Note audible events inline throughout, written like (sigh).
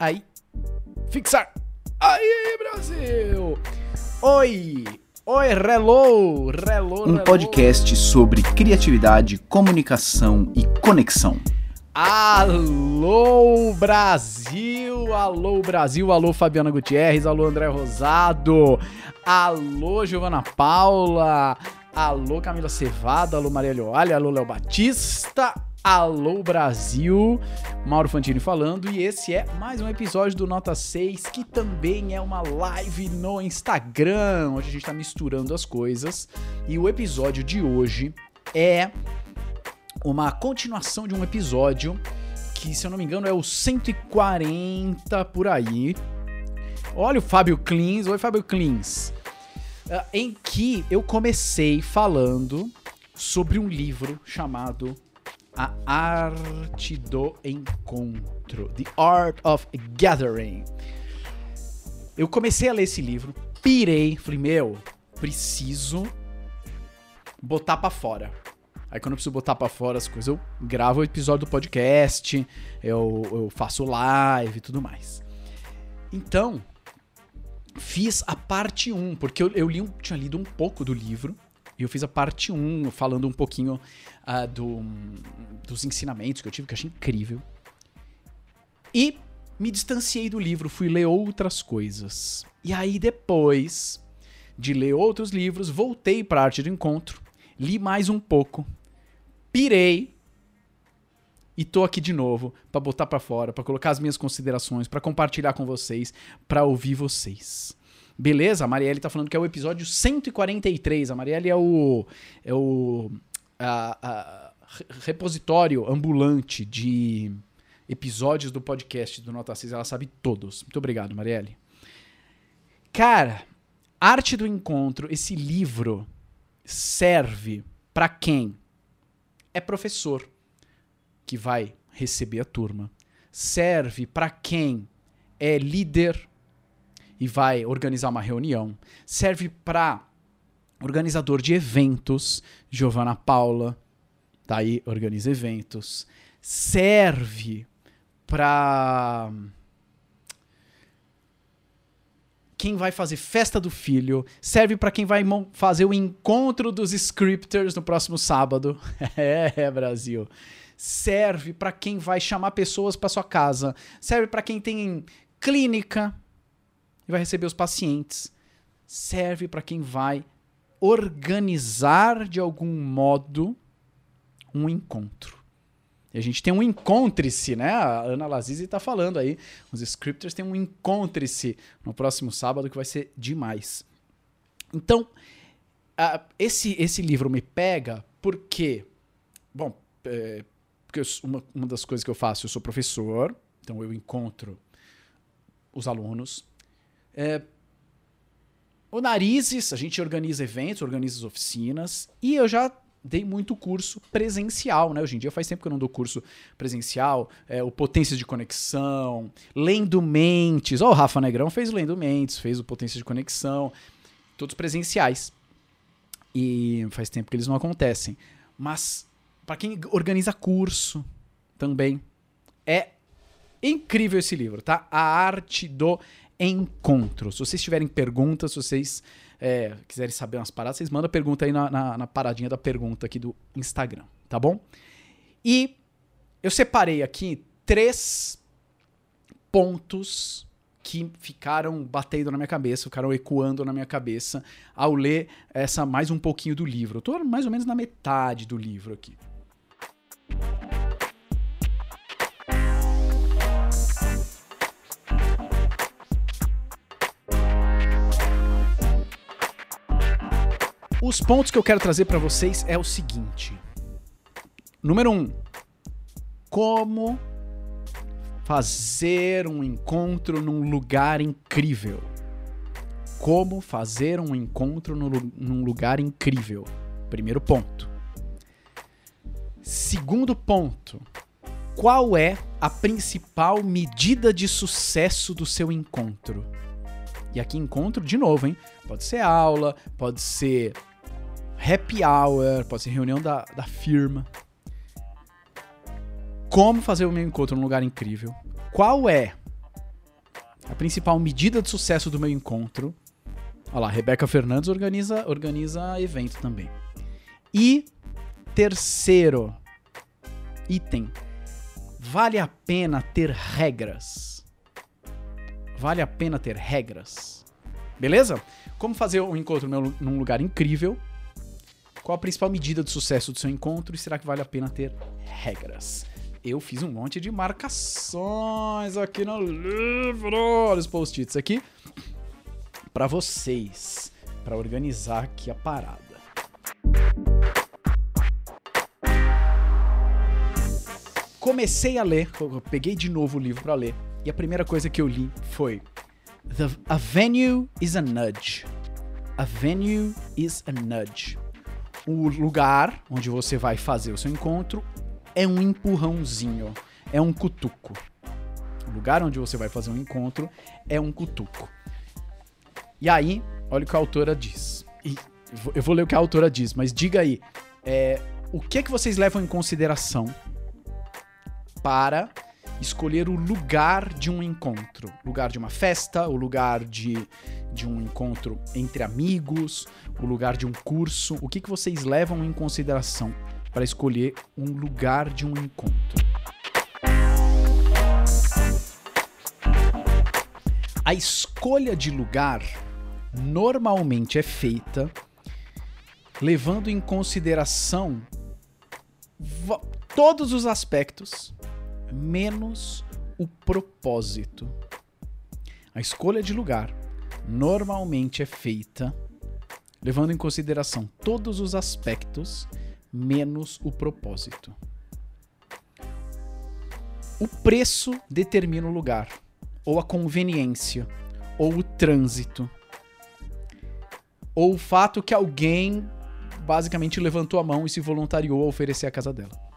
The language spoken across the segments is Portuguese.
Aí. Fixar. Aí, Brasil! Oi! Oi, Relou! Relou, Um podcast sobre criatividade, comunicação e conexão. Alô, Brasil! Alô, Brasil! Alô, Fabiana Gutierrez! Alô, André Rosado! Alô, Giovana Paula! Alô, Camila Cevada! Alô, Maria Leoalha! Alô, Léo Batista! Alô, Brasil! Mauro Fantini falando, e esse é mais um episódio do Nota 6, que também é uma live no Instagram, onde a gente tá misturando as coisas. E o episódio de hoje é uma continuação de um episódio que, se eu não me engano, é o 140 por aí. Olha o Fábio Klins. Oi, Fábio Klins. Ah, em que eu comecei falando sobre um livro chamado A Arte do Encontro. The Art of Gathering. Eu comecei a ler esse livro, pirei, falei, meu, preciso botar pra fora. Aí quando eu preciso botar pra fora as coisas, eu gravo o episódio do podcast, eu, eu faço live e tudo mais. Então, fiz a parte 1, porque eu, eu li um- tinha lido um pouco do livro, e eu fiz a parte 1, falando um pouquinho ah, do, dos ensinamentos que eu tive, que eu achei incrível. E me distanciei do livro, fui ler outras coisas. E aí depois de ler outros livros, voltei pra Arte do Encontro, li mais um pouco, pirei e tô aqui de novo pra botar pra fora, pra colocar as minhas considerações, pra compartilhar com vocês, pra ouvir vocês. Beleza? A Marielle tá falando que é o episódio 143. A Marielle é o é o a- a- re- repositório ambulante de episódios do podcast do Nota 6. Ela sabe todos. Muito obrigado, Marielle. Cara, Arte do Encontro, esse livro serve pra quem é professor que vai receber a turma. Serve pra quem é líder e vai organizar uma reunião. Serve pra organizador de eventos, Giovana Paula, tá aí, organiza eventos. Serve pra quem vai fazer festa do filho, serve pra quem vai fazer o encontro dos scripters no próximo sábado. (laughs) é, Brasil. Serve pra quem vai chamar pessoas pra sua casa, serve pra quem tem clínica e vai receber os pacientes. Serve pra quem vai organizar de algum modo um encontro. E a gente tem um encontre-se, né? A Ana Lazizi tá falando aí. Os scripters têm um encontre-se no próximo sábado que vai ser demais. Então, ah, esse, esse livro me pega porque, bom, é, porque uma, uma das coisas que eu faço, eu sou professor, então eu encontro os alunos. É, o Narizes, a gente organiza eventos, organiza as oficinas, e eu já dei muito curso presencial, né? Hoje em dia faz tempo que eu não dou curso presencial, é, o Potências de Conexão, Lendo Mentes, ó, o Rafa Negrão fez o Lendo Mentes, fez o Potências de Conexão, todos presenciais. E faz tempo que eles não acontecem. Mas para quem organiza curso também, é incrível esse livro, tá? A Arte do Encontro. Se vocês tiverem perguntas, se vocês é, quiserem saber umas paradas, vocês mandam pergunta aí na, na, na paradinha da pergunta aqui do Instagram, tá bom? E eu separei aqui três pontos que ficaram batendo na minha cabeça, ficaram ecoando na minha cabeça ao ler essa mais um pouquinho do livro. Eu tô mais ou menos na metade do livro aqui. Os pontos que eu quero trazer para vocês é o seguinte. Número um, como fazer um encontro num lugar incrível. Como fazer um encontro no num lugar incrível. Primeiro ponto. Segundo ponto. Qual é a principal medida de sucesso do seu encontro? E aqui encontro de novo, hein? Pode ser aula, pode ser happy hour, pode ser reunião da, da firma. Como fazer o meu encontro num lugar incrível? Qual é A principal medida de sucesso do meu encontro. Olha lá, Rebeca Fernandes organiza, organiza evento também. E terceiro item. Vale a pena ter regras. Vale a pena ter regras. Beleza? Como fazer um encontro num lugar incrível? Qual a principal medida de sucesso do seu encontro? E será que vale a pena ter regras? Eu fiz um monte de marcações aqui no livro. Olha os post-its aqui. para vocês. para organizar aqui a parada. Comecei a ler, peguei de novo o livro para ler. E a primeira coisa que eu li foi The, A venue is a nudge. A venue is a nudge. O lugar onde você vai fazer o seu encontro é um empurrãozinho, é um cutuco. O lugar onde você vai fazer um encontro é um cutuco. E aí, olha o que a autora diz. E eu vou ler o que a autora diz, mas diga aí, é, o que é que vocês levam em consideração para escolher o lugar de um encontro? Lugar de uma festa, o lugar de, de um encontro entre amigos, o lugar de um curso. O que, que vocês levam em consideração para escolher um lugar de um encontro. A escolha de lugar normalmente é feita levando em consideração todos os aspectos, menos o propósito. A escolha de lugar normalmente é feita levando em consideração todos os aspectos, menos o propósito. O preço determina o lugar, ou a conveniência, ou o trânsito, ou o fato que alguém basicamente levantou a mão e se voluntariou a oferecer a casa dela.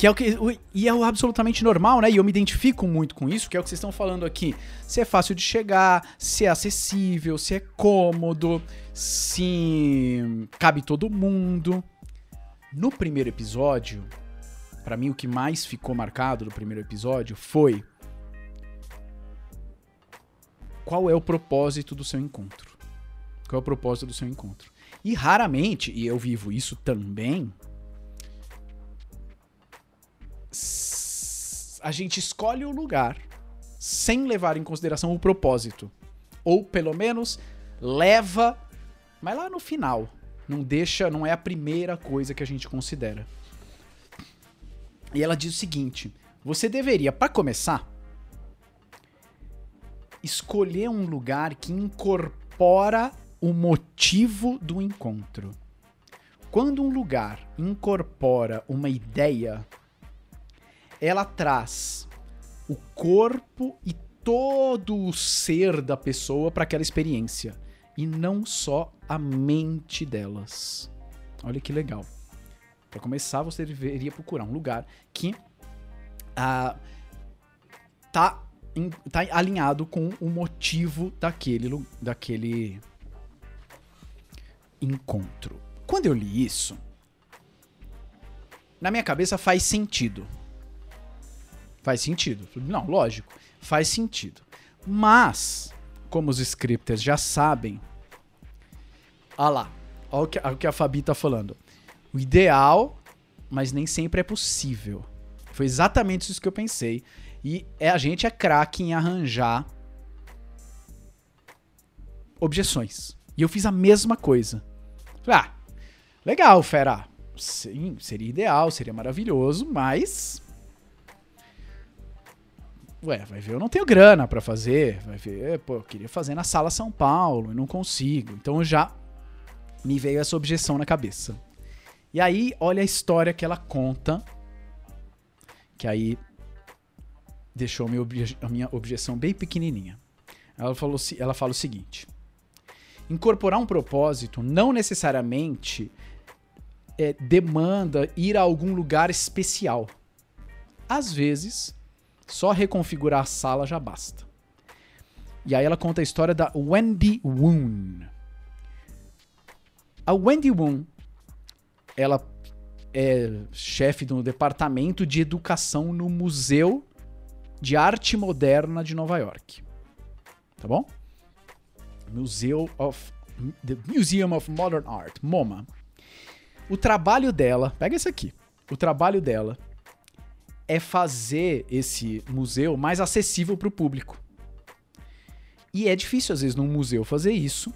Que é o que. E é o absolutamente normal, né? E eu me identifico muito com isso, que é o que vocês estão falando aqui. Se é fácil de chegar, se é acessível, se é cômodo, se cabe todo mundo. No primeiro episódio, para mim o que mais ficou marcado do primeiro episódio foi qual é o propósito do seu encontro? Qual é o propósito do seu encontro? E raramente, e eu vivo isso também, a gente escolhe o lugar sem levar em consideração o propósito. Ou pelo menos leva, mas lá no final. Não deixa, não é a primeira coisa que a gente considera. E ela diz o seguinte: você deveria, para começar, escolher um lugar que incorpora o motivo do encontro. Quando um lugar incorpora uma ideia, ela traz o corpo e todo o ser da pessoa para aquela experiência e não só a mente delas. Olha que legal. Para começar, você deveria procurar um lugar que ah, tá, tá alinhado com o motivo daquele, daquele encontro. Quando eu li isso, na minha cabeça faz sentido. Faz sentido. Não, lógico, faz sentido. Mas, como os scripters já sabem, olha lá, olha o que, olha o que a Fabi tá falando. O ideal, mas nem sempre é possível. Foi exatamente isso que eu pensei. E é, a gente é craque em arranjar objeções. E eu fiz a mesma coisa. Ah, legal, fera. Sim, seria ideal, seria maravilhoso, mas Ué, vai ver, eu não tenho grana para fazer. Vai ver, pô, eu queria fazer na Sala São Paulo e não consigo. Então já me veio essa objeção na cabeça. E aí, olha a história que ela conta. Que aí deixou a minha objeção bem pequenininha. Ela, falou, ela fala o seguinte: incorporar um propósito não necessariamente é, demanda ir a algum lugar especial. Às vezes, só reconfigurar a sala já basta. E aí ela conta a história da Wendy Woon. A Wendy Woon, ela é chefe do departamento de educação no Museu de Arte Moderna de Nova York. Tá bom? Museu of The Museum of Modern Art, MoMA. O trabalho dela, pega esse aqui. O trabalho dela é fazer esse museu mais acessível para o público. E é difícil, às vezes, num museu fazer isso,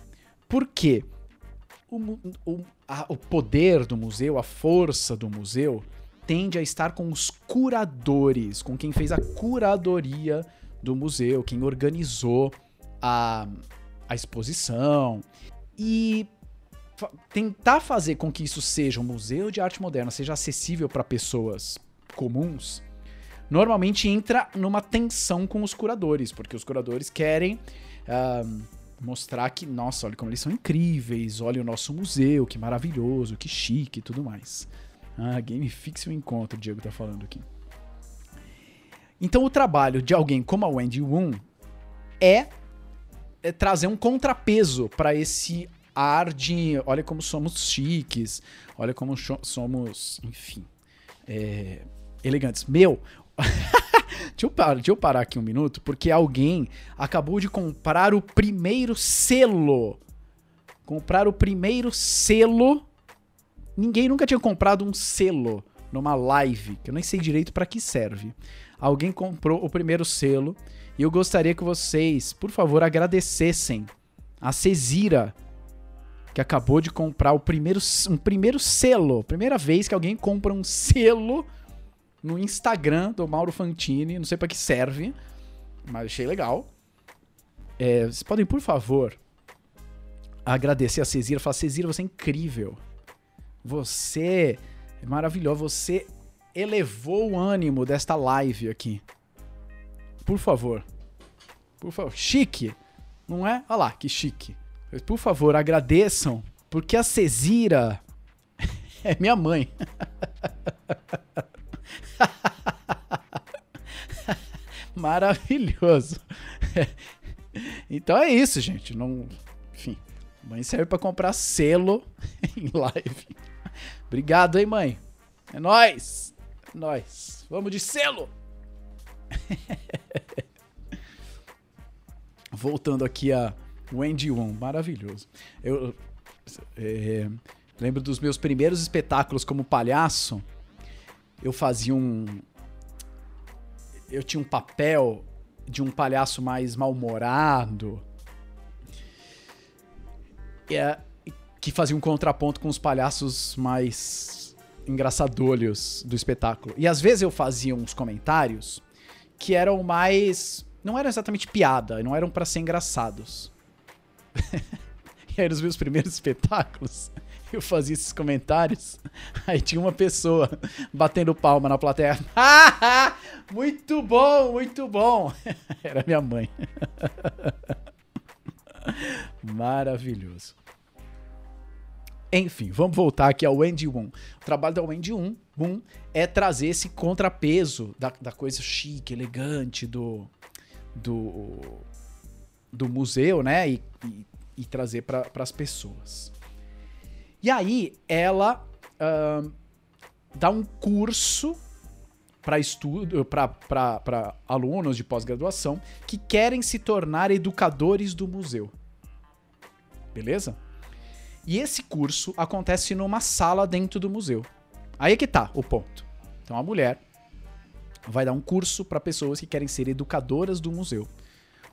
porque o, o, a, o poder do museu, a força do museu, tende a estar com os curadores, com quem fez a curadoria do museu, quem organizou a, a exposição. E fa tentar fazer com que isso seja um museu de arte moderna, seja acessível para pessoas comuns, normalmente entra numa tensão com os curadores, porque os curadores querem uh, mostrar que, nossa, olha como eles são incríveis, olha o nosso museu, que maravilhoso, que chique e tudo mais. Ah, Game Fix o encontro, o Diego tá falando aqui. Então o trabalho de alguém como a Wendy Woon é, é trazer um contrapeso para esse ar de olha como somos chiques, olha como somos, enfim, é, elegantes. Meu, (laughs) deixa, eu parar, deixa eu parar aqui um minuto, porque alguém acabou de comprar o primeiro selo. Comprar o primeiro selo. Ninguém nunca tinha comprado um selo numa live, que eu nem sei direito para que serve. Alguém comprou o primeiro selo e eu gostaria que vocês, por favor, agradecessem a Cesira que acabou de comprar o primeiro, um primeiro selo. Primeira vez que alguém compra um selo no Instagram do Mauro Fantini. Não sei para que serve, mas achei legal. É, vocês podem, por favor, agradecer a Cesira. Falar, Cesira, você é incrível. Você é maravilhoso. Você elevou o ânimo desta live aqui. Por favor. Por favor. Chique. Não é? Olha lá, que chique. Por favor, agradeçam, porque a Cesira (laughs) é minha mãe. (laughs) (laughs) Maravilhoso. (laughs) Então é isso, gente. Não, enfim, mãe serve para comprar selo (laughs) em live. Obrigado, hein, mãe. É nós. É nós. Vamos de selo. Voltando aqui a Wendy Wong, maravilhoso. Eu é, lembro dos meus primeiros espetáculos como palhaço. Eu fazia um. Eu tinha um papel de um palhaço mais mal-humorado. É, que fazia um contraponto com os palhaços mais engraçadolhos do espetáculo. E às vezes eu fazia uns comentários que eram mais. Não eram exatamente piada, não eram para ser engraçados. (laughs) e aí nos meus primeiros espetáculos, eu fazia esses comentários, (laughs) aí tinha uma pessoa batendo palma na plateia. (laughs) muito bom, muito bom. (laughs) Era minha mãe. Maravilhoso. Enfim, vamos voltar aqui ao Wendy Woon. O trabalho da Wendy Woon, é trazer esse contrapeso da, da coisa chique, elegante do, do, do museu, né? E, e, e trazer para as pessoas. E aí ela uh, dá um curso para estudo para alunos de pós-graduação que querem se tornar educadores do museu. Beleza? E esse curso acontece numa sala dentro do museu. Aí é que tá o ponto. Então a mulher vai dar um curso para pessoas que querem ser educadoras do museu.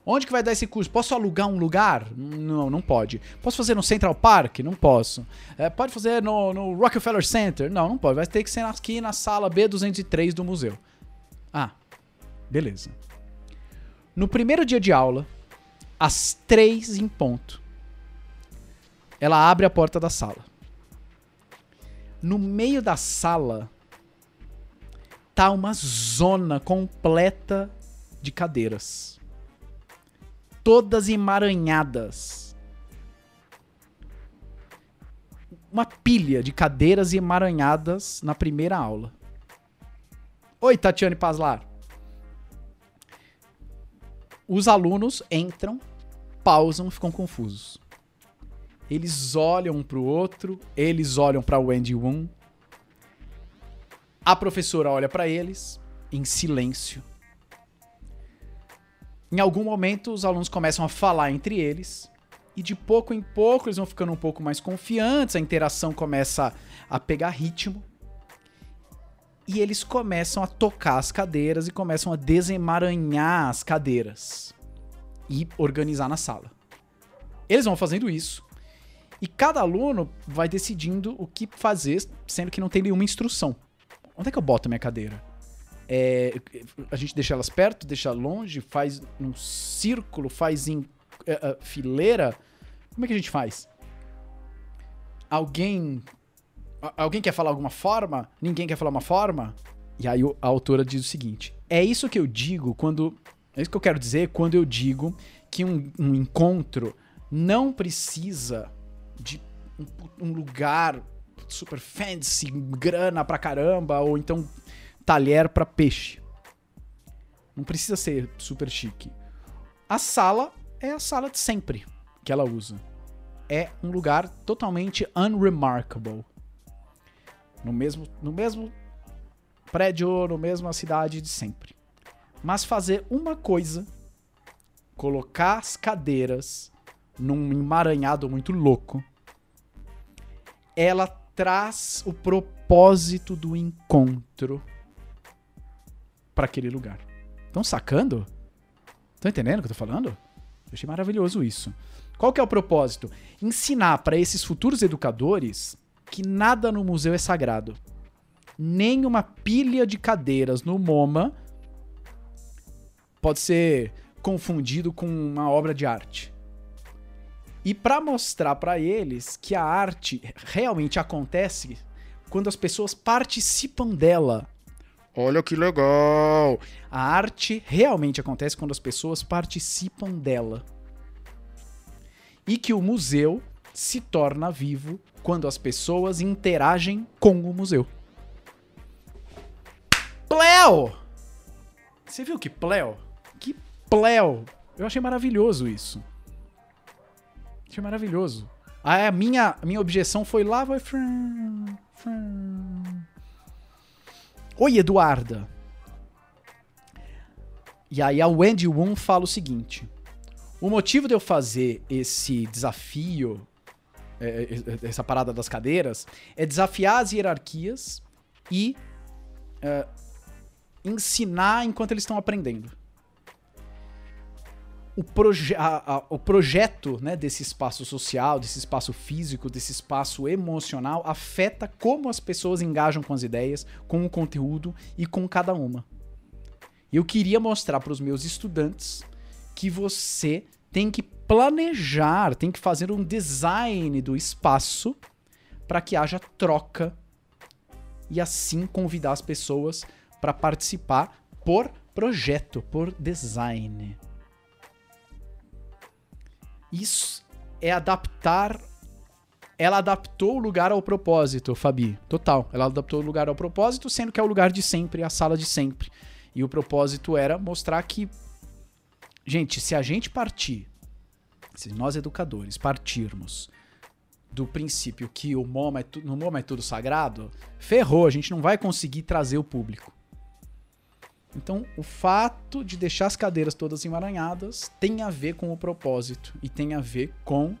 Onde que vai dar esse curso? Posso alugar um lugar? Não, não pode. Posso fazer no Central Park? Não posso. É, pode fazer no, no, Rockefeller Center? Não, não pode. Vai ter que ser aqui na sala B203 do museu. Ah, beleza. No primeiro dia de aula, às três em ponto, ela abre a porta da sala. No meio da sala tá uma zona completa de cadeiras todas emaranhadas. Uma pilha de cadeiras emaranhadas na primeira aula. Oi, Tatiane Paslar. Os alunos entram, pausam, ficam confusos. Eles olham um pro outro, eles olham para Wendy Woon. A professora olha para eles em silêncio. Em algum momento, os alunos começam a falar entre eles, e de pouco em pouco eles vão ficando um pouco mais confiantes, a interação começa a pegar ritmo. E eles começam a tocar as cadeiras e começam a desemaranhar as cadeiras e organizar na sala. Eles vão fazendo isso. E cada aluno vai decidindo o que fazer, sendo que não tem nenhuma instrução. Onde é que eu boto minha cadeira? É, a gente deixa elas perto, deixa longe, faz num círculo, faz em uh, uh, fileira. Como é que a gente faz? Alguém. Alguém quer falar alguma forma? Ninguém quer falar uma forma? E aí a autora diz o seguinte: é isso que eu digo quando. É isso que eu quero dizer quando eu digo que um, um encontro não precisa de um, um lugar super fancy, grana pra caramba, ou então talher para peixe. Não precisa ser super chique. A sala é a sala de sempre que ela usa. É um lugar totalmente unremarkable. No mesmo, no mesmo prédio, no mesma cidade de sempre. Mas fazer uma coisa, colocar as cadeiras num emaranhado muito louco, ela traz o propósito do encontro para aquele lugar. Estão sacando? Estão entendendo o que eu tô falando? Eu achei maravilhoso isso. Qual que é o propósito? Ensinar para esses futuros educadores que nada no museu é sagrado. Nem uma pilha de cadeiras no MoMA pode ser confundido com uma obra de arte. E para mostrar para eles que a arte realmente acontece quando as pessoas participam dela Olha que legal! A arte realmente acontece quando as pessoas participam dela. E que o museu se torna vivo quando as pessoas interagem com o museu. Pleo! Você viu que pleo? Que pleo! Eu achei maravilhoso isso. Achei maravilhoso. A minha, a minha objeção foi lá, vai. Oi, Eduarda. E aí a Wendy Woon fala o seguinte: o motivo de eu fazer esse desafio, é, é, é, essa parada das cadeiras, é desafiar as hierarquias e é, ensinar enquanto eles estão aprendendo o, proje a, a, o projeto né, desse espaço social, desse espaço físico, desse espaço emocional afeta como as pessoas engajam com as ideias, com o conteúdo e com cada uma. Eu queria mostrar para os meus estudantes que você tem que planejar, tem que fazer um design do espaço para que haja troca e assim convidar as pessoas para participar por projeto, por design. Isso é adaptar. Ela adaptou o lugar ao propósito, Fabi. Total. Ela adaptou o lugar ao propósito, sendo que é o lugar de sempre, a sala de sempre. E o propósito era mostrar que. Gente, se a gente partir, se nós educadores partirmos do princípio que o MoMA é no MoMA é tudo sagrado, ferrou, a gente não vai conseguir trazer o público. Então, o fato de deixar as cadeiras todas emaranhadas tem a ver com o propósito e tem a ver com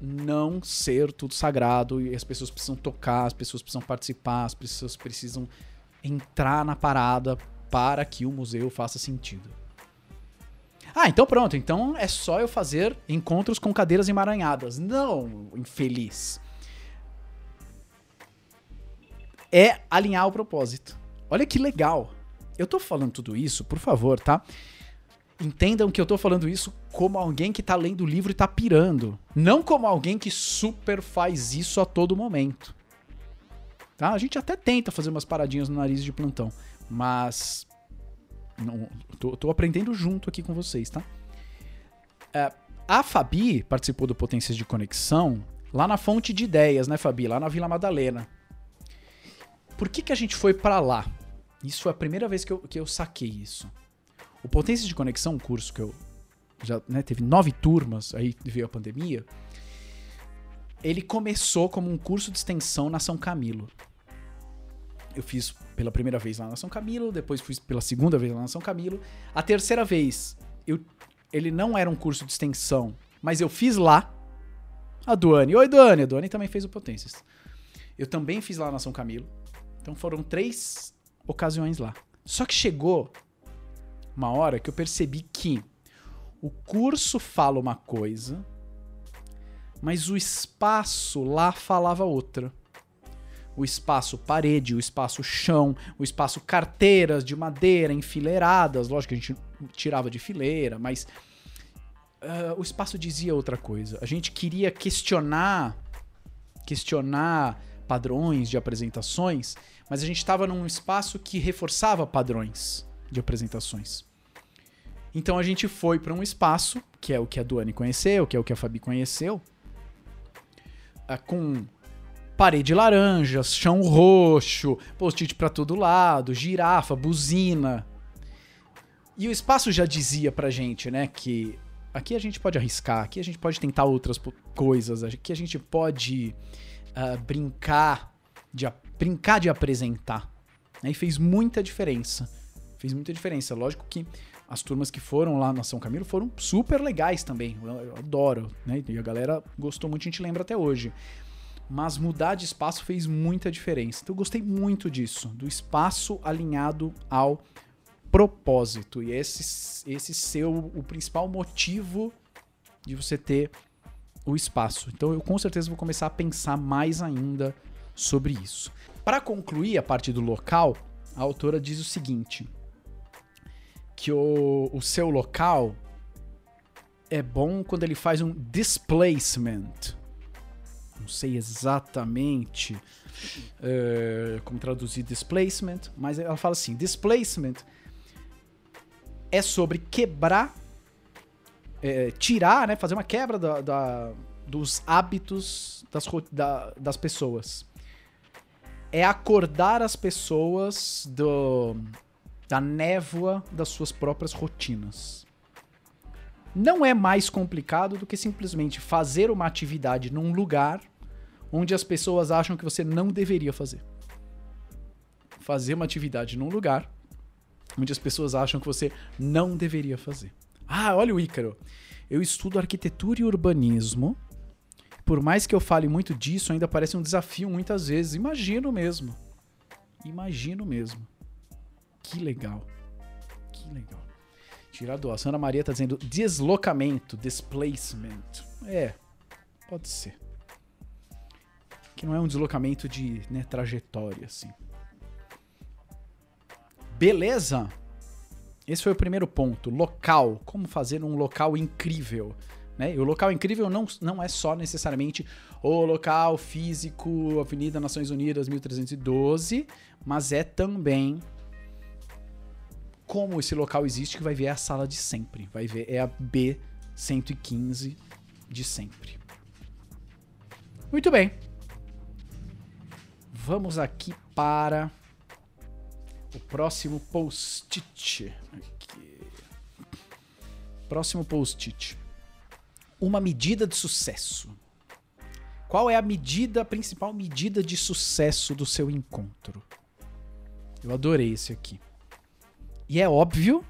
não ser tudo sagrado e as pessoas precisam tocar, as pessoas precisam participar, as pessoas precisam entrar na parada para que o museu faça sentido. Ah, então pronto, então é só eu fazer encontros com cadeiras emaranhadas. Não, infeliz. É alinhar o propósito. Olha que legal. Eu tô falando tudo isso, por favor, tá? Entendam que eu tô falando isso como alguém que tá lendo o livro e tá pirando. Não como alguém que super faz isso a todo momento. Tá? A gente até tenta fazer umas paradinhas no nariz de plantão. Mas. Não, tô, tô aprendendo junto aqui com vocês, tá? É, a Fabi participou do Potências de Conexão lá na Fonte de Ideias, né, Fabi? Lá na Vila Madalena. Por que, que a gente foi para lá? Isso foi a primeira vez que eu, que eu saquei isso. O Potências de Conexão, um curso que eu já né, teve nove turmas, aí veio a pandemia. Ele começou como um curso de extensão na São Camilo. Eu fiz pela primeira vez lá na São Camilo, depois fui pela segunda vez lá na São Camilo. A terceira vez, eu, ele não era um curso de extensão, mas eu fiz lá. A Duane. Oi, Duane. A Duane também fez o Potências. Eu também fiz lá na São Camilo. Então foram três ocasiões lá. Só que chegou uma hora que eu percebi que o curso fala uma coisa, mas o espaço lá falava outra. O espaço parede, o espaço chão, o espaço carteiras de madeira enfileiradas. Lógico que a gente tirava de fileira, mas uh, o espaço dizia outra coisa. A gente queria questionar, questionar padrões de apresentações, mas a gente estava num espaço que reforçava padrões de apresentações. Então a gente foi para um espaço, que é o que a Duane conheceu, que é o que a Fabi conheceu, ah, com parede laranja, chão roxo, post-it para todo lado, girafa, buzina. E o espaço já dizia pra gente, né, que aqui a gente pode arriscar, aqui a gente pode tentar outras coisas, aqui a gente pode uh, brincar, de, brincar de apresentar. Né, e fez muita diferença. Fez muita diferença. Lógico que as turmas que foram lá na São Camilo foram super legais também. Eu, adoro, né? E a galera gostou muito, a gente lembra até hoje. Mas mudar de espaço fez muita diferença. Então eu gostei muito disso, do espaço alinhado ao propósito. E esse, esse ser o principal motivo de você ter o espaço. Então eu com certeza vou começar a pensar mais ainda sobre isso. Para concluir a parte do local, a autora diz o seguinte: que o, o seu local é bom quando ele faz um displacement. Não sei exatamente uh, como traduzir displacement, mas ela fala assim: displacement é sobre quebrar, é, tirar, né, fazer uma quebra da, da dos hábitos das, da, das pessoas. É acordar as pessoas do, da névoa das suas próprias rotinas. Não é mais complicado do que simplesmente fazer uma atividade num lugar onde as pessoas acham que você não deveria fazer. Fazer uma atividade num lugar onde as pessoas acham que você não deveria fazer. Ah, olha o Ícaro. Eu estudo arquitetura e urbanismo. Por mais que eu fale muito disso, ainda parece um desafio muitas vezes. Imagino mesmo. Imagino mesmo. Que legal. Que legal. Tirador. A Sandra Maria tá dizendo deslocamento, displacement. É, pode ser. Que não é um deslocamento de né, trajetória, assim. Beleza? Esse foi o primeiro ponto. Local. Como fazer um local incrível. Né? E o local incrível não, não é só necessariamente o local físico, Avenida Nações Unidas 1312, mas é também como esse local existe que vai ver a sala de sempre. Vai ver, é a B115 de sempre. Muito bem. Vamos aqui para o próximo post-it. Próximo post-it. Uma medida de sucesso. Qual é a medida, a principal medida de sucesso do seu encontro? Eu adorei esse aqui. E é óbvio,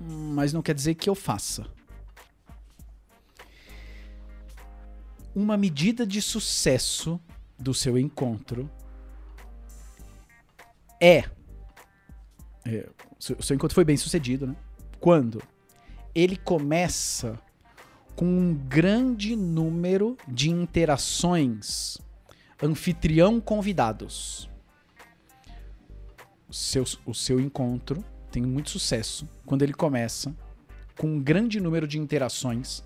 mas não quer dizer que eu faça. Uma medida de sucesso do seu encontro é, é seu encontro foi bem sucedido, né? Quando ele começa com um grande número de interações anfitrião convidados seu, o seu encontro tem muito sucesso quando ele começa com um grande número de interações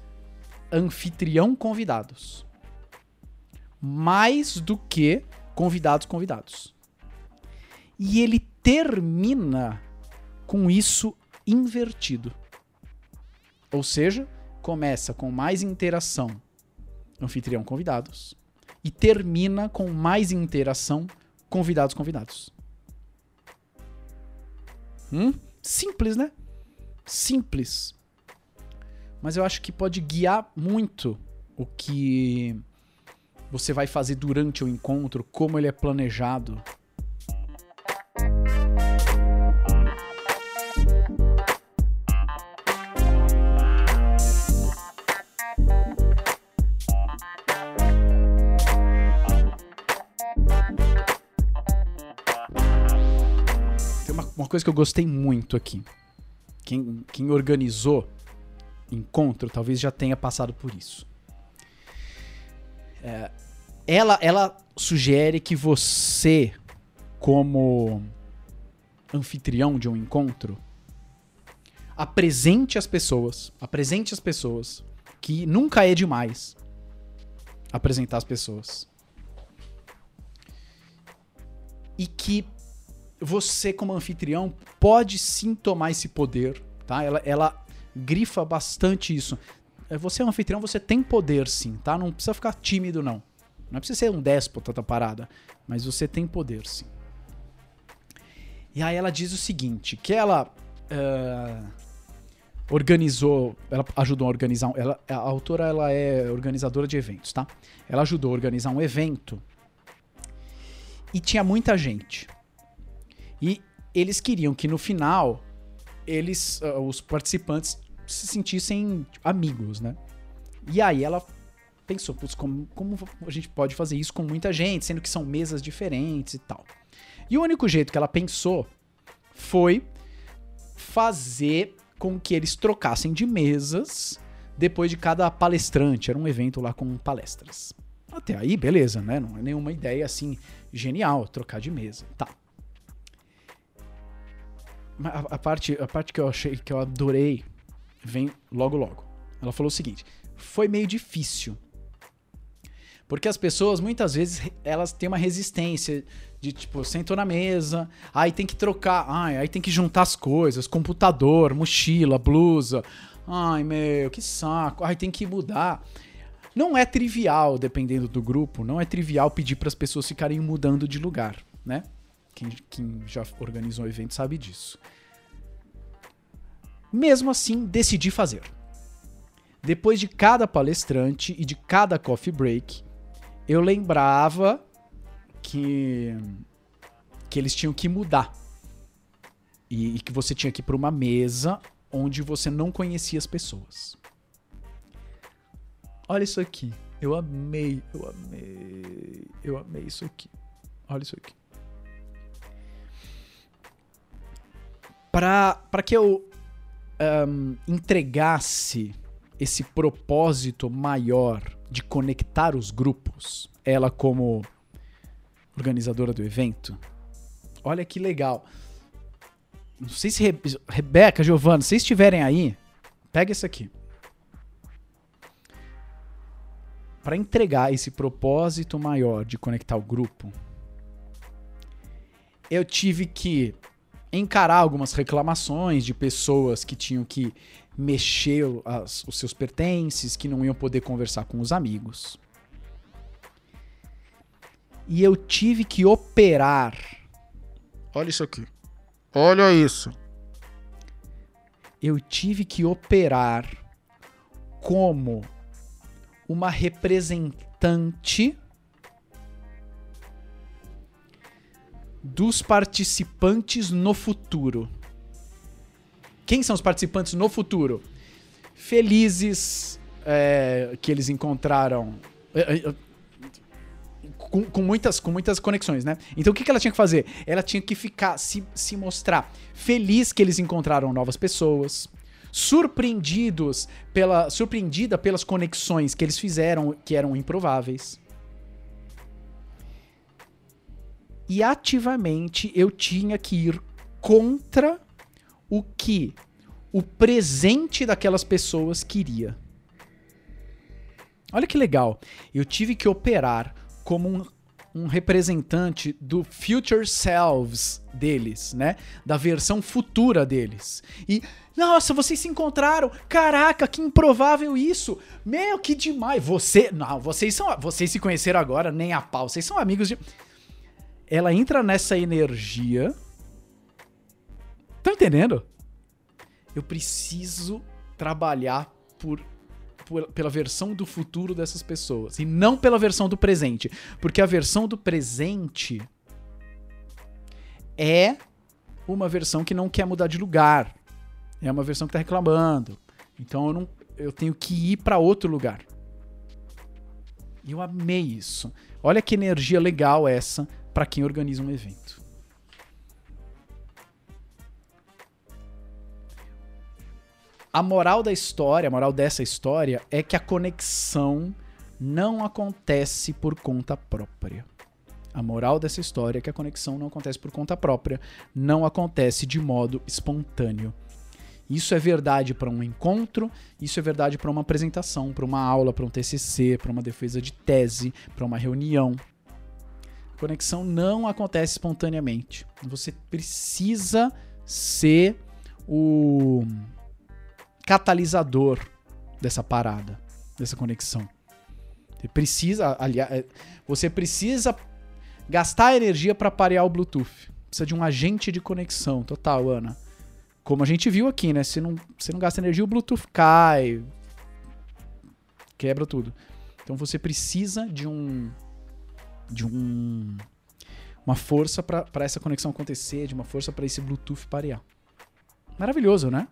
anfitrião convidados. Mais do que convidados convidados. E ele termina com isso invertido. Ou seja, começa com mais interação anfitrião convidados e termina com mais interação convidados convidados. Hum? Simples, né? Simples. Mas eu acho que pode guiar muito o que você vai fazer durante o encontro, como ele é planejado. Coisa que eu gostei muito aqui. Quem, quem organizou encontro talvez já tenha passado por isso. É, ela, ela sugere que você, como anfitrião de um encontro, apresente as pessoas, apresente as pessoas, que nunca é demais apresentar as pessoas. E que você, como anfitrião, pode sim tomar esse poder, tá? Ela, ela grifa bastante isso. É, você é um anfitrião, você tem poder sim, tá? Não precisa ficar tímido, não. Não precisa ser um déspota da parada, mas você tem poder sim. E aí ela diz o seguinte, que ela uh, organizou, ela ajudou a organizar, ela, a autora ela é organizadora de eventos, tá? Ela ajudou a organizar um evento e tinha muita gente. E eles queriam que no final eles, uh, os participantes se sentissem amigos, né? E aí ela pensou, putz, como, como a gente pode fazer isso com muita gente, sendo que são mesas diferentes e tal. E o único jeito que ela pensou foi fazer com que eles trocassem de mesas depois de cada palestrante. Era um evento lá com palestras. Até aí, beleza, né? Não é nenhuma ideia assim genial trocar de mesa. Tá. A, a, parte, a parte que eu achei que eu adorei vem logo logo. Ela falou o seguinte: foi meio difícil. Porque as pessoas, muitas vezes, elas têm uma resistência de, tipo, sentou na mesa, aí tem que trocar, ai, aí tem que juntar as coisas, computador, mochila, blusa. Ai, meu, que saco. Ai, tem que mudar. Não é trivial, dependendo do grupo, não é trivial pedir para as pessoas ficarem mudando de lugar, né? Quem, quem já organizou o evento sabe disso. Mesmo assim, decidi fazer. Depois de cada palestrante e de cada coffee break, eu lembrava que que eles tinham que mudar. E, e que você tinha que ir para uma mesa onde você não conhecia as pessoas. Olha isso aqui. Eu amei, eu amei, eu amei isso aqui. Olha isso aqui. Para que eu um, entregasse esse propósito maior de conectar os grupos, ela como organizadora do evento, olha que legal. Não sei se Re Rebeca, Giovana, se vocês estiverem aí, pega isso aqui. Para entregar esse propósito maior de conectar o grupo, eu tive que encarar algumas reclamações de pessoas que tinham que mexer as, os seus pertences, que não iam poder conversar com os amigos. E eu tive que operar. Olha isso aqui. Olha isso. Eu tive que operar como uma representante dos participantes no futuro. Quem são os participantes no futuro? Felizes é, que eles encontraram. É, é, com, com, muitas, com muitas conexões, né? Então o que, que ela tinha que fazer? Ela tinha que ficar, se, se mostrar feliz que eles encontraram novas pessoas, surpreendidos pela, surpreendida pelas conexões que eles fizeram que eram improváveis. E ativamente eu tinha que ir contra o que o presente daquelas pessoas queria. Olha que legal. Eu tive que operar como um, um, representante do future selves deles, né? Da versão futura deles. E, nossa, vocês se encontraram. Caraca, que improvável isso. Meu, que demais. Você, não, vocês são, vocês se conheceram agora nem a pau. Vocês são amigos de ela entra nessa energia. Tá entendendo? Eu preciso trabalhar por pela versão do futuro dessas pessoas e não pela versão do presente, porque a versão do presente é uma versão que não quer mudar de lugar. É uma versão que tá reclamando. Então eu não eu tenho que ir para outro lugar. E eu amei isso. Olha que energia legal essa para quem organiza um evento. A moral da história, a moral dessa história é que a conexão não acontece por conta própria. A moral dessa história é que a conexão não acontece por conta própria, não acontece de modo espontâneo. Isso é verdade para um encontro, isso é verdade para uma apresentação, para uma aula, para um TCC, para uma defesa de tese, para uma reunião. Conexão não acontece espontaneamente. Você precisa ser o catalisador dessa parada, dessa conexão. Você precisa, aliás, é, você precisa gastar energia para parear o Bluetooth. Precisa de um agente de conexão total, Ana. Como a gente viu aqui, né? Se não, se não gasta energia, o Bluetooth cai. Quebra tudo. Então você precisa de um. De um. Uma força para essa conexão acontecer, de uma força para esse Bluetooth parear. Maravilhoso, né?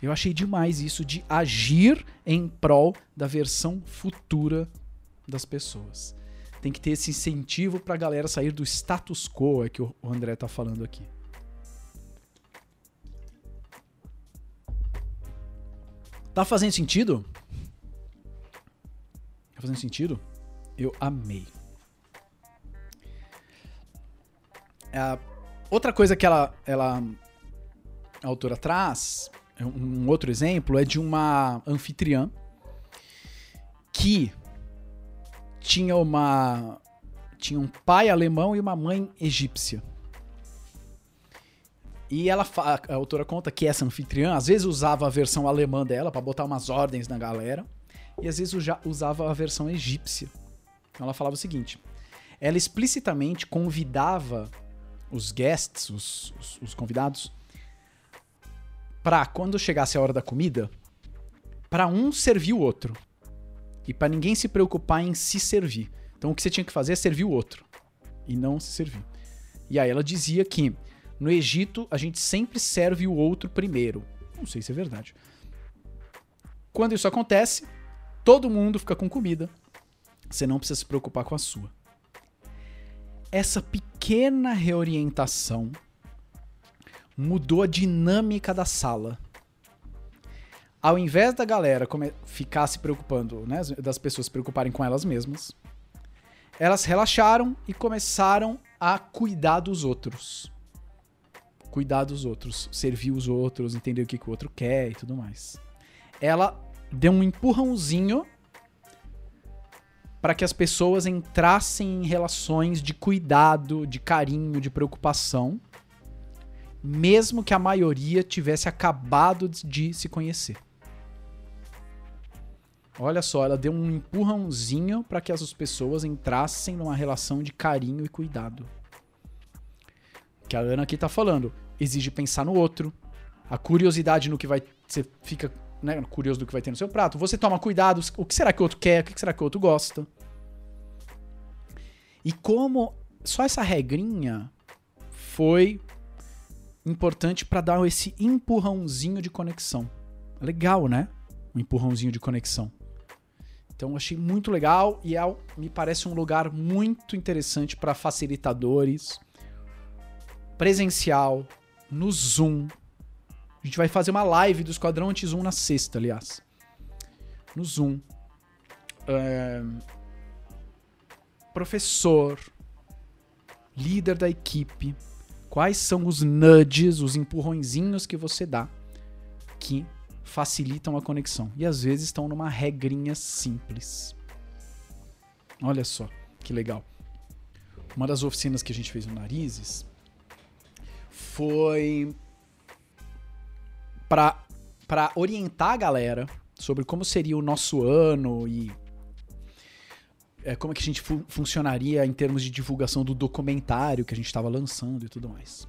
Eu achei demais isso de agir em prol da versão futura das pessoas. Tem que ter esse incentivo para a galera sair do status quo, é que o André tá falando aqui. Tá fazendo sentido? Tá fazendo sentido? Eu amei. É, outra coisa que ela, ela a autora traz, é um outro exemplo, é de uma anfitriã que tinha uma tinha um pai alemão e uma mãe egípcia. E ela a autora conta que essa anfitriã às vezes usava a versão alemã dela para botar umas ordens na galera, e às vezes usava a versão egípcia. Então ela falava o seguinte: ela explicitamente convidava os guests, os, os, os convidados, para quando chegasse a hora da comida, para um servir o outro. E para ninguém se preocupar em se servir. Então o que você tinha que fazer é servir o outro e não se servir. E aí ela dizia que no Egito, a gente sempre serve o outro primeiro. Não sei se é verdade. Quando isso acontece, todo mundo fica com comida. Você não precisa se preocupar com a sua. Essa pequena reorientação mudou a dinâmica da sala. Ao invés da galera ficar se preocupando, né, das pessoas se preocuparem com elas mesmas, elas relaxaram e começaram a cuidar dos outros cuidar dos outros, servir os outros, entender o que, que o outro quer e tudo mais. Ela deu um empurrãozinho para que as pessoas entrassem em relações de cuidado, de carinho, de preocupação, mesmo que a maioria tivesse acabado de se conhecer. Olha só, ela deu um empurrãozinho para que as pessoas entrassem numa relação de carinho e cuidado. Que a Ana aqui tá falando exige pensar no outro, a curiosidade no que vai. Você fica né, curioso do que vai ter no seu prato. Você toma cuidado, o que será que o outro quer, o que será que o outro gosta. E como só essa regrinha foi importante para dar esse empurrãozinho de conexão. Legal, né? Um empurrãozinho de conexão. Então achei muito legal e é, me parece um lugar muito interessante para facilitadores, presencial, no Zoom. A gente vai fazer uma live do Esquadrão Anti-Zoom na sexta, aliás. No Zoom. É... Professor, líder da equipe, quais são os nudges, os empurrõezinhos que você dá que facilitam a conexão. E às vezes estão numa regrinha simples. Olha só, que legal. Uma das oficinas que a gente fez no Narizes foi para orientar a galera sobre como seria o nosso ano e é, como é que a gente fu funcionaria em termos de divulgação do documentário que a gente estava lançando e tudo mais.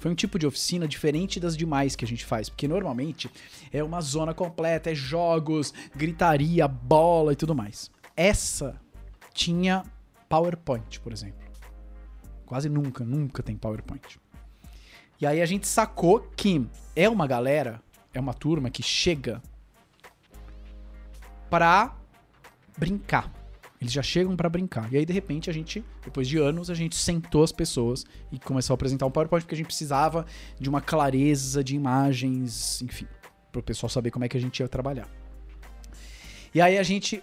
Foi um tipo de oficina diferente das demais que a gente faz, porque normalmente é uma zona completa, é jogos, gritaria, bola e tudo mais. Essa tinha PowerPoint, por exemplo. Quase nunca, nunca tem PowerPoint. E aí a gente sacou que é uma galera, é uma turma que chega pra brincar. Eles já chegam pra brincar. E aí, de repente, a gente, depois de anos, a gente sentou as pessoas e começou a apresentar um PowerPoint porque a gente precisava de uma clareza de imagens, enfim, para o pessoal saber como é que a gente ia trabalhar. E aí a gente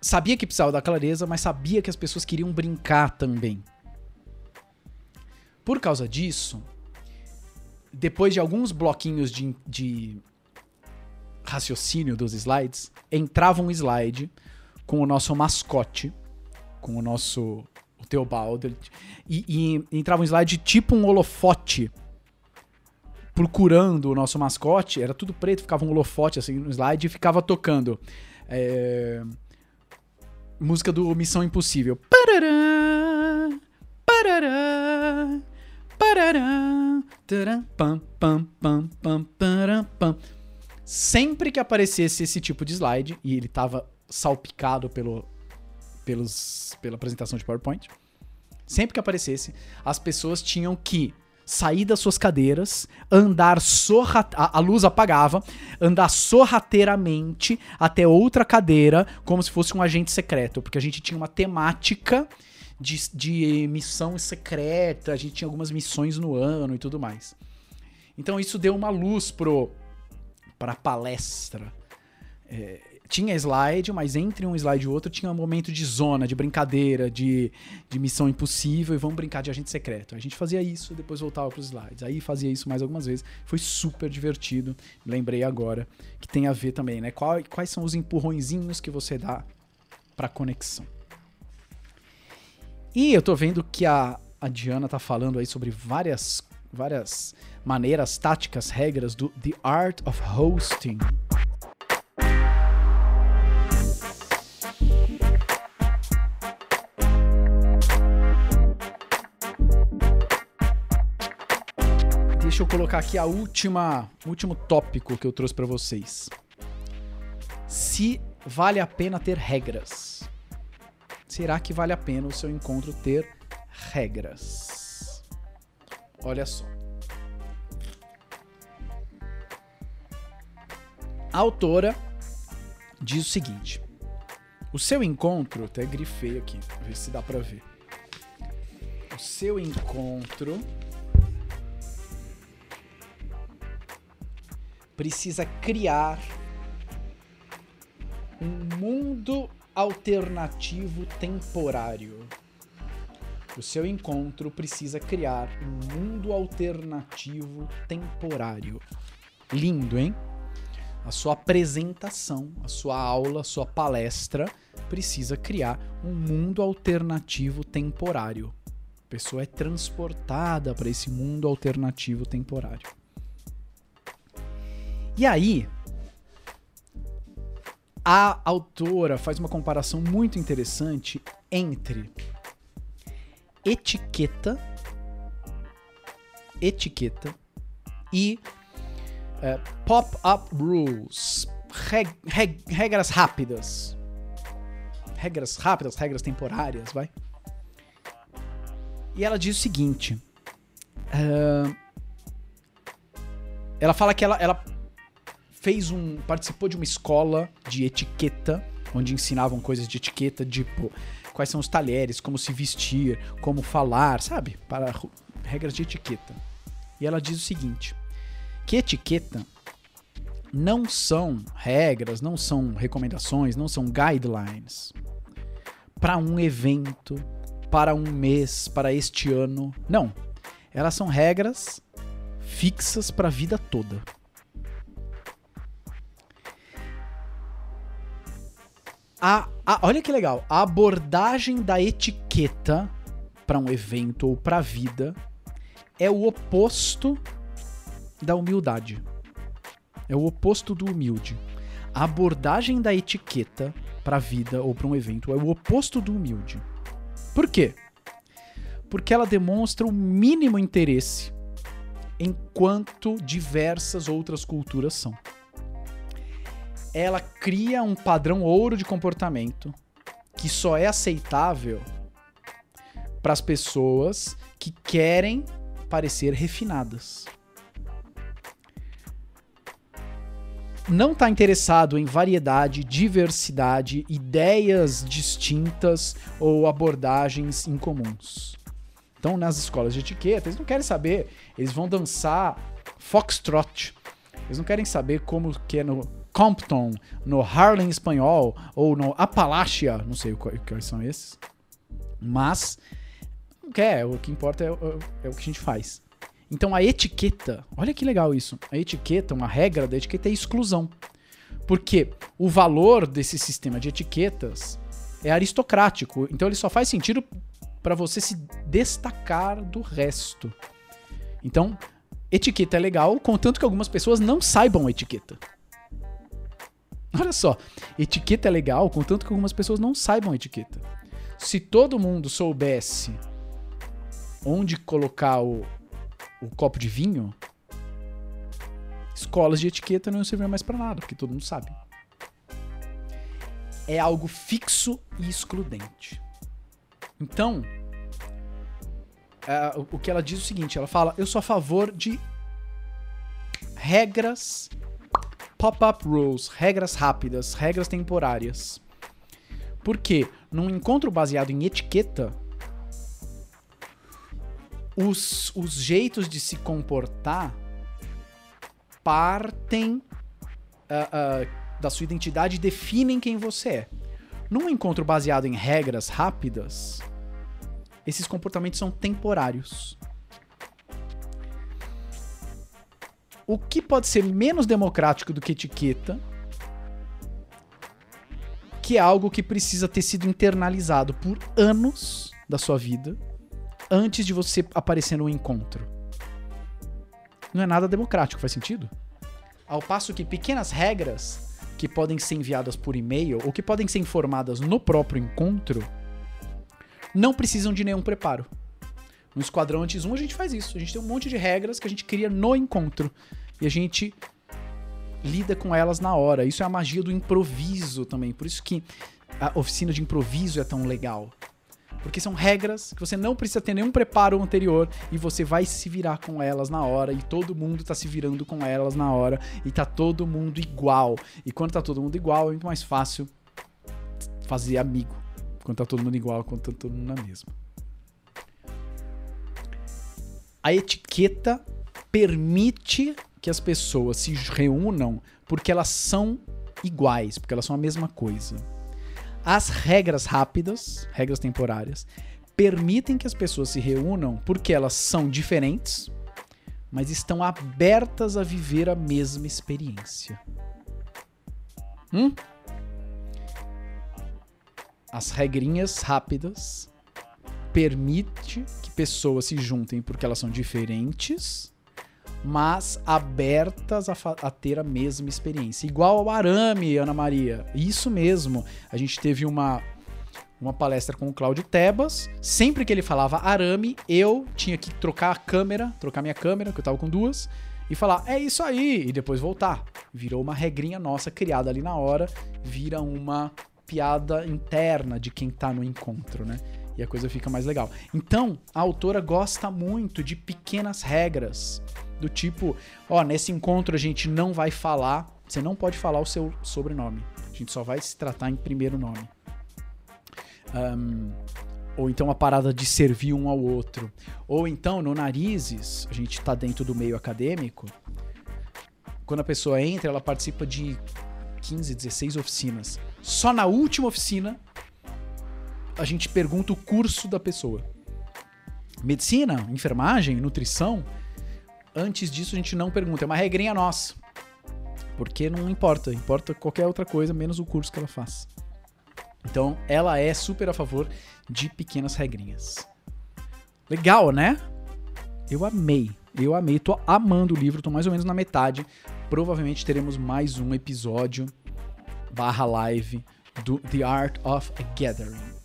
sabia que precisava da clareza, mas sabia que as pessoas queriam brincar também. Por causa disso, depois de alguns bloquinhos de, de raciocínio dos slides, entrava um slide com o nosso mascote, com o nosso o Teobaldo, e, e entrava um slide tipo um holofote procurando o nosso mascote, era tudo preto, ficava um holofote assim no slide e ficava tocando é, música do Missão Impossível. Parará, parará, Sempre que aparecesse esse tipo de slide, e ele tava salpicado pelo, pelos, pela apresentação de PowerPoint. Sempre que aparecesse, as pessoas tinham que sair das suas cadeiras, andar sorra a, a luz apagava, andar sorrateiramente até outra cadeira, como se fosse um agente secreto, porque a gente tinha uma temática de, de missão secreta, a gente tinha algumas missões no ano e tudo mais. Então isso deu uma luz pro para palestra. É, tinha slide, mas entre um slide e outro tinha um momento de zona, de brincadeira, de, de missão impossível e vamos brincar de agente secreto. A gente fazia isso, depois voltava para os slides. Aí fazia isso mais algumas vezes. Foi super divertido. Lembrei agora que tem a ver também, né? Qual, quais são os empurrõezinhos que você dá para conexão? E eu tô vendo que a, a Diana tá falando aí sobre várias, várias maneiras, táticas, regras do The Art of Hosting. deixa eu colocar aqui a última, último tópico que eu trouxe para vocês. Se vale a pena ter regras. Será que vale a pena o seu encontro ter regras? Olha só. A autora diz o seguinte: o seu encontro, até grifei aqui, ver se dá para ver. O seu encontro precisa criar um mundo alternativo temporário. O seu encontro precisa criar um mundo alternativo temporário. Lindo, hein? A sua apresentação, a sua aula, a sua palestra precisa criar um mundo alternativo temporário. A pessoa é transportada para esse mundo alternativo temporário. E aí, a autora faz uma comparação muito interessante entre etiqueta, etiqueta e uh, pop-up rules, reg, reg, regras rápidas, regras rápidas, regras temporárias, vai. E ela diz o seguinte. Uh, ela fala que ela, ela fez um. participou de uma escola de etiqueta, onde ensinavam coisas de etiqueta, tipo quais são os talheres, como se vestir, como falar, sabe? Para regras de etiqueta. E ela diz o seguinte: que etiqueta não são regras, não são recomendações, não são guidelines para um evento, para um mês, para este ano. Não. Elas são regras fixas para a vida toda. A, a, olha que legal, a abordagem da etiqueta para um evento ou para a vida é o oposto da humildade. É o oposto do humilde. A abordagem da etiqueta para a vida ou para um evento é o oposto do humilde. Por quê? Porque ela demonstra o mínimo interesse enquanto diversas outras culturas são. Ela cria um padrão ouro de comportamento que só é aceitável para as pessoas que querem parecer refinadas. Não está interessado em variedade, diversidade, ideias distintas ou abordagens incomuns. Então, nas escolas de etiqueta, eles não querem saber, eles vão dançar foxtrot. Eles não querem saber como que é no Compton, no Harlem espanhol ou no Appalachia, não sei quais são esses. Mas não quer, o que importa é, é, é o que a gente faz. Então a etiqueta, olha que legal isso. A etiqueta, uma regra da etiqueta é exclusão. Porque o valor desse sistema de etiquetas é aristocrático. Então ele só faz sentido para você se destacar do resto. Então, etiqueta é legal, contanto que algumas pessoas não saibam etiqueta. (laughs) Olha só, etiqueta é legal, contanto que algumas pessoas não saibam etiqueta. Se todo mundo soubesse onde colocar o, o copo de vinho, escolas de etiqueta não iam servir mais para nada, porque todo mundo sabe. É algo fixo e excludente. Então, uh, o que ela diz é o seguinte: ela fala, eu sou a favor de regras, pop-up rules, regras rápidas, regras temporárias. Porque num encontro baseado em etiqueta, os, os jeitos de se comportar partem uh, uh, da sua identidade e definem quem você é. Num encontro baseado em regras rápidas, esses comportamentos são temporários. O que pode ser menos democrático do que etiqueta, que é algo que precisa ter sido internalizado por anos da sua vida antes de você aparecer no encontro. Não é nada democrático, faz sentido? Ao passo que pequenas regras que podem ser enviadas por e-mail ou que podem ser informadas no próprio encontro não precisam de nenhum preparo. No Esquadrão Antes 1 a gente faz isso. A gente tem um monte de regras que a gente cria no encontro. E a gente lida com elas na hora. Isso é a magia do improviso também. Por isso que a oficina de improviso é tão legal. Porque são regras que você não precisa ter nenhum preparo anterior e você vai se virar com elas na hora e todo mundo tá se virando com elas na hora e tá todo mundo igual. E quando tá todo mundo igual é muito mais fácil fazer amigo. Quando tá todo mundo igual, quando tá todo mundo na mesma. A etiqueta permite que as pessoas se reúnam porque elas são iguais, porque elas são a mesma coisa. As regras rápidas, regras temporárias, permitem que as pessoas se reúnam porque elas são diferentes, mas estão abertas a viver a mesma experiência. Hum? As regrinhas rápidas permite que pessoas se juntem porque elas são diferentes mas abertas a, a, ter a mesma experiência. Igual ao arame, Ana Maria. Isso mesmo. A gente teve uma, uma palestra com o Cláudio Tebas. Sempre que ele falava arame, eu tinha que trocar a câmera, trocar minha câmera, que eu tava com duas, e falar, é isso aí, e depois voltar. Virou uma regrinha nossa criada ali na hora, vira uma piada interna de quem tá no encontro, né? E a coisa fica mais legal. Então, a autora gosta muito de pequenas regras do tipo, ó, nesse encontro a gente não vai falar, você não pode falar o seu sobrenome. A gente só vai se tratar em primeiro nome. Um, ou então a parada de servir um ao outro. Ou então, no Narizes, a gente tá dentro do meio acadêmico. Quando a pessoa entra, ela participa de 15, 16 oficinas. Só na última oficina, a gente pergunta o curso da pessoa. Medicina, enfermagem, nutrição, Antes disso, a gente não pergunta. É uma regrinha nossa. Porque não importa. Importa qualquer outra coisa, menos o curso que ela faz. Então, ela é super a favor de pequenas regrinhas. Legal, né? Eu amei. Eu amei. Tô amando o livro. Tô mais ou menos na metade. Provavelmente teremos mais um episódio barra live do The Art of Gathering.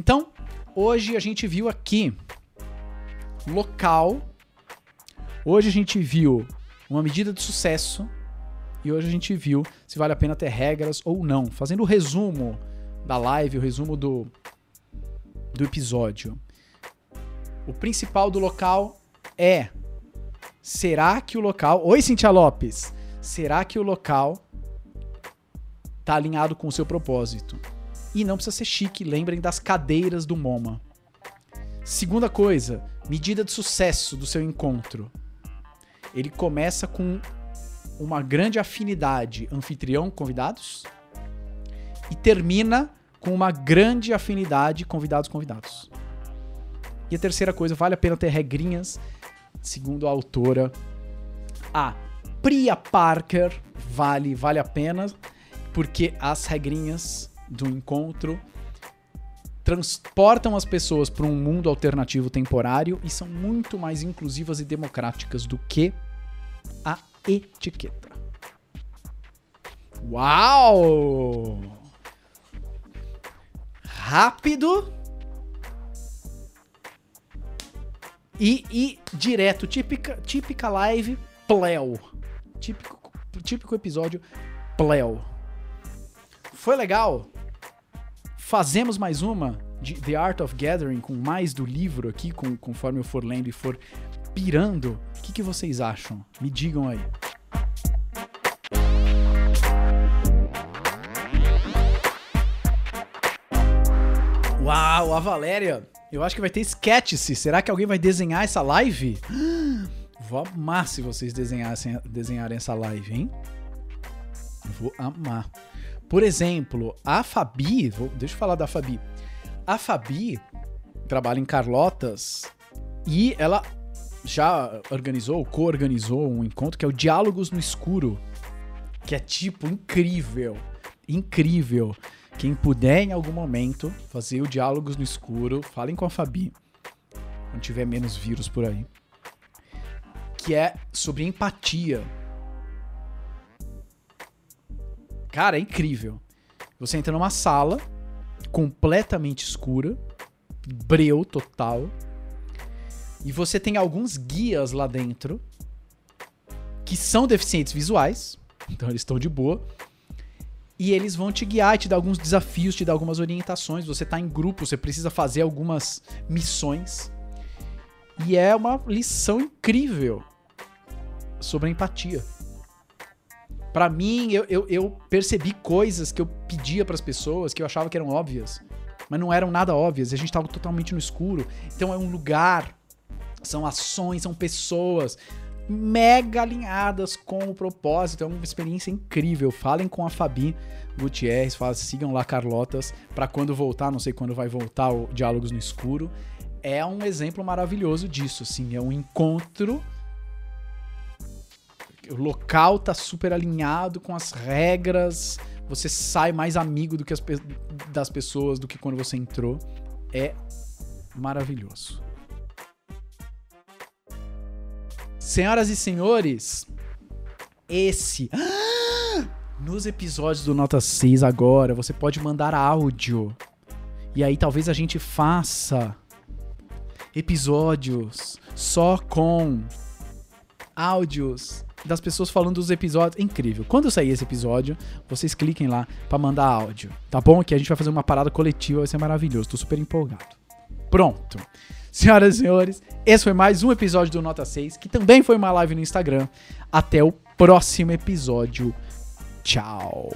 Então, hoje a gente viu aqui local Hoje a gente viu uma medida de sucesso e hoje a gente viu se vale a pena ter regras ou não. Fazendo o resumo da live, o resumo do, do episódio. O principal do local é: será que o local. Oi, Cintia Lopes! Será que o local tá alinhado com o seu propósito? E não precisa ser chique, lembrem das cadeiras do MoMA. Segunda coisa, medida de sucesso do seu encontro. Ele começa com uma grande afinidade anfitrião-convidados e termina com uma grande afinidade convidados-convidados. E a terceira coisa, vale a pena ter regrinhas, segundo a autora, a Priya Parker, vale, vale a pena, porque as regrinhas do encontro transportam as pessoas para um mundo alternativo temporário e são muito mais inclusivas e democráticas do que a etiqueta. Uau! Rápido e, e direto, típica, típica live pleo. Típico, típico episódio pleo. Foi legal? Fazemos mais uma de The Art of Gathering com mais do livro aqui, com, conforme eu for lendo e for pirando. O que, que vocês acham? Me digam aí. Uau, a Valéria. Eu acho que vai ter sketch-se. Será que alguém vai desenhar essa live? (gasps) Vou amar se vocês desenhassem, desenharem essa live, hein? Vou amar. Por exemplo, a Fabi, vou, deixa eu falar da Fabi. A Fabi trabalha em Carlotas e ela já organizou, co-organizou um encontro que é o Diálogos no Escuro, que é tipo incrível, incrível. Quem puder em algum momento fazer o Diálogos no Escuro, falem com a Fabi, quando tiver menos vírus por aí, que é sobre empatia. Cara, é incrível. Você entra numa sala completamente escura, breu total, e você tem alguns guias lá dentro que são deficientes visuais, (laughs) então eles estão de boa e eles vão te guiar, te dar alguns desafios, te dar algumas orientações. Você tá em grupo, você precisa fazer algumas missões. E é uma lição incrível sobre a empatia. Para mim, eu, eu, eu, percebi coisas que eu pedia para as pessoas que eu achava que eram óbvias, mas não eram nada óbvias. A gente tava totalmente no escuro. Então é um lugar, são ações, são pessoas, mega alinhadas com o propósito. É uma experiência incrível. Falem com a Fabi Gutierrez, faz, sigam lá Carlotas para quando voltar, não sei quando vai voltar o Diálogos no Escuro. É um exemplo maravilhoso disso, assim, é um encontro o local tá super alinhado com as regras, você sai mais amigo do que as, das pessoas do que quando você entrou. É maravilhoso. Senhoras e senhores, esse. (gasps) Nos episódios do Nota 6 agora, você pode mandar áudio. E aí talvez a gente faça episódios só com áudios das pessoas falando dos episódios. Incrível. Quando sair esse episódio, vocês cliquem lá para mandar áudio, tá bom? Que a gente vai fazer uma parada coletiva, vai ser maravilhoso. Tô super empolgado. Pronto. Senhoras e senhores, esse foi mais um episódio do Nota 6, que também foi uma live no Instagram. Até o próximo episódio. Tchau.